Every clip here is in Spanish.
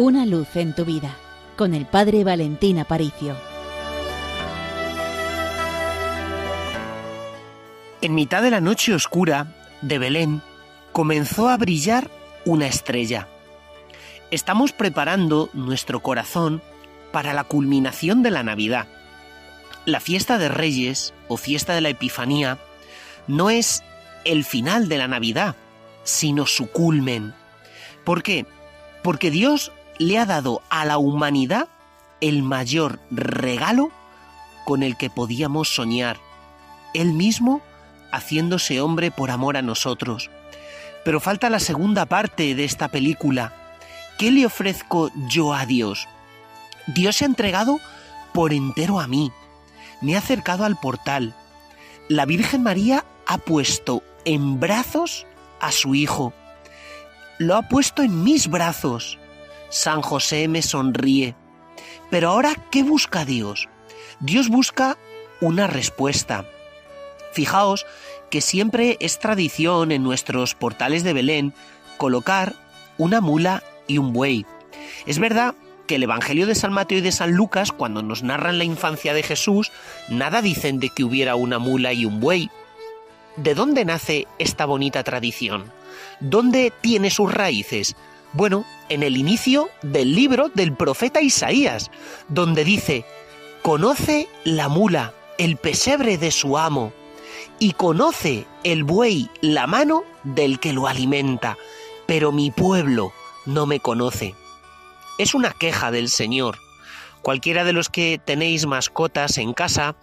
Una luz en tu vida con el Padre Valentín Aparicio. En mitad de la noche oscura de Belén comenzó a brillar una estrella. Estamos preparando nuestro corazón para la culminación de la Navidad. La fiesta de Reyes o fiesta de la Epifanía no es el final de la Navidad, sino su culmen. ¿Por qué? Porque Dios le ha dado a la humanidad el mayor regalo con el que podíamos soñar. Él mismo haciéndose hombre por amor a nosotros. Pero falta la segunda parte de esta película. ¿Qué le ofrezco yo a Dios? Dios se ha entregado por entero a mí. Me ha acercado al portal. La Virgen María ha puesto en brazos a su Hijo. Lo ha puesto en mis brazos. San José me sonríe. Pero ahora, ¿qué busca Dios? Dios busca una respuesta. Fijaos que siempre es tradición en nuestros portales de Belén colocar una mula y un buey. Es verdad que el Evangelio de San Mateo y de San Lucas, cuando nos narran la infancia de Jesús, nada dicen de que hubiera una mula y un buey. ¿De dónde nace esta bonita tradición? ¿Dónde tiene sus raíces? Bueno, en el inicio del libro del profeta Isaías, donde dice, conoce la mula, el pesebre de su amo, y conoce el buey la mano del que lo alimenta, pero mi pueblo no me conoce. Es una queja del Señor. Cualquiera de los que tenéis mascotas en casa,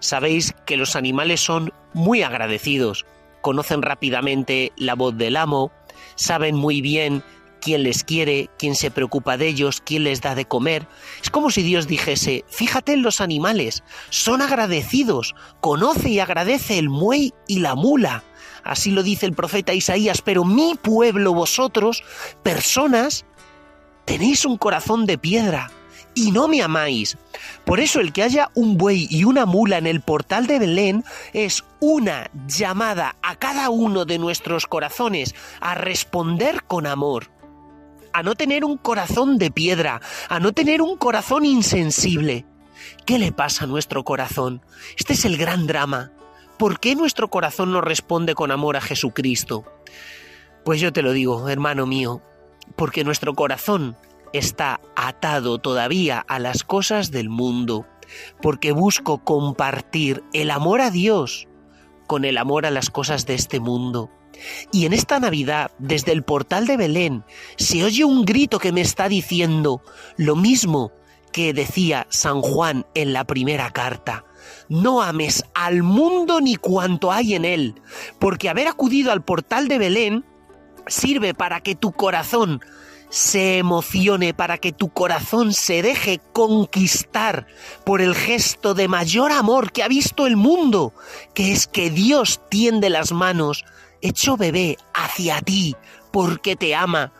sabéis que los animales son muy agradecidos, conocen rápidamente la voz del amo, saben muy bien quién les quiere, quién se preocupa de ellos, quién les da de comer. Es como si Dios dijese, fíjate en los animales, son agradecidos, conoce y agradece el muey y la mula. Así lo dice el profeta Isaías, pero mi pueblo, vosotros, personas, tenéis un corazón de piedra y no me amáis. Por eso el que haya un buey y una mula en el portal de Belén es una llamada a cada uno de nuestros corazones a responder con amor a no tener un corazón de piedra, a no tener un corazón insensible. ¿Qué le pasa a nuestro corazón? Este es el gran drama. ¿Por qué nuestro corazón no responde con amor a Jesucristo? Pues yo te lo digo, hermano mío, porque nuestro corazón está atado todavía a las cosas del mundo, porque busco compartir el amor a Dios con el amor a las cosas de este mundo. Y en esta Navidad, desde el portal de Belén, se oye un grito que me está diciendo lo mismo que decía San Juan en la primera carta. No ames al mundo ni cuanto hay en él, porque haber acudido al portal de Belén sirve para que tu corazón se emocione, para que tu corazón se deje conquistar por el gesto de mayor amor que ha visto el mundo, que es que Dios tiende las manos hecho bebé hacia ti porque te ama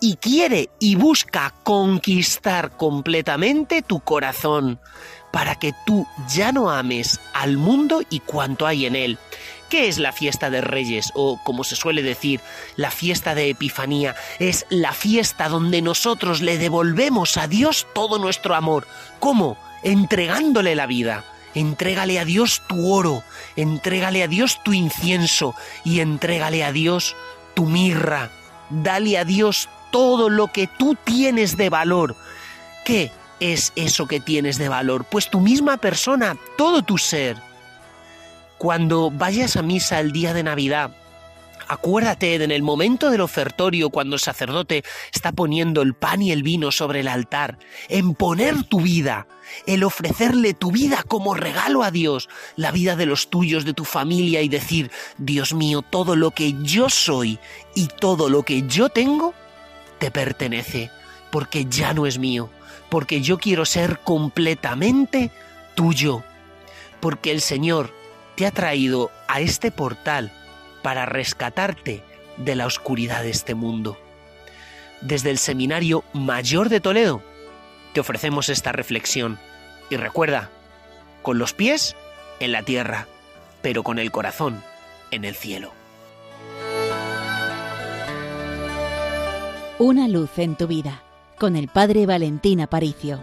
y quiere y busca conquistar completamente tu corazón para que tú ya no ames al mundo y cuanto hay en él. ¿Qué es la fiesta de Reyes? O como se suele decir, la fiesta de Epifanía. Es la fiesta donde nosotros le devolvemos a Dios todo nuestro amor. ¿Cómo? Entregándole la vida. Entrégale a Dios tu oro, entrégale a Dios tu incienso y entrégale a Dios tu mirra. Dale a Dios todo lo que tú tienes de valor. ¿Qué es eso que tienes de valor? Pues tu misma persona, todo tu ser. Cuando vayas a misa el día de Navidad, Acuérdate en el momento del ofertorio cuando el sacerdote está poniendo el pan y el vino sobre el altar, en poner tu vida, el ofrecerle tu vida como regalo a Dios, la vida de los tuyos, de tu familia y decir, Dios mío, todo lo que yo soy y todo lo que yo tengo, te pertenece, porque ya no es mío, porque yo quiero ser completamente tuyo, porque el Señor te ha traído a este portal para rescatarte de la oscuridad de este mundo. Desde el Seminario Mayor de Toledo te ofrecemos esta reflexión y recuerda, con los pies en la tierra, pero con el corazón en el cielo. Una luz en tu vida con el Padre Valentín Aparicio.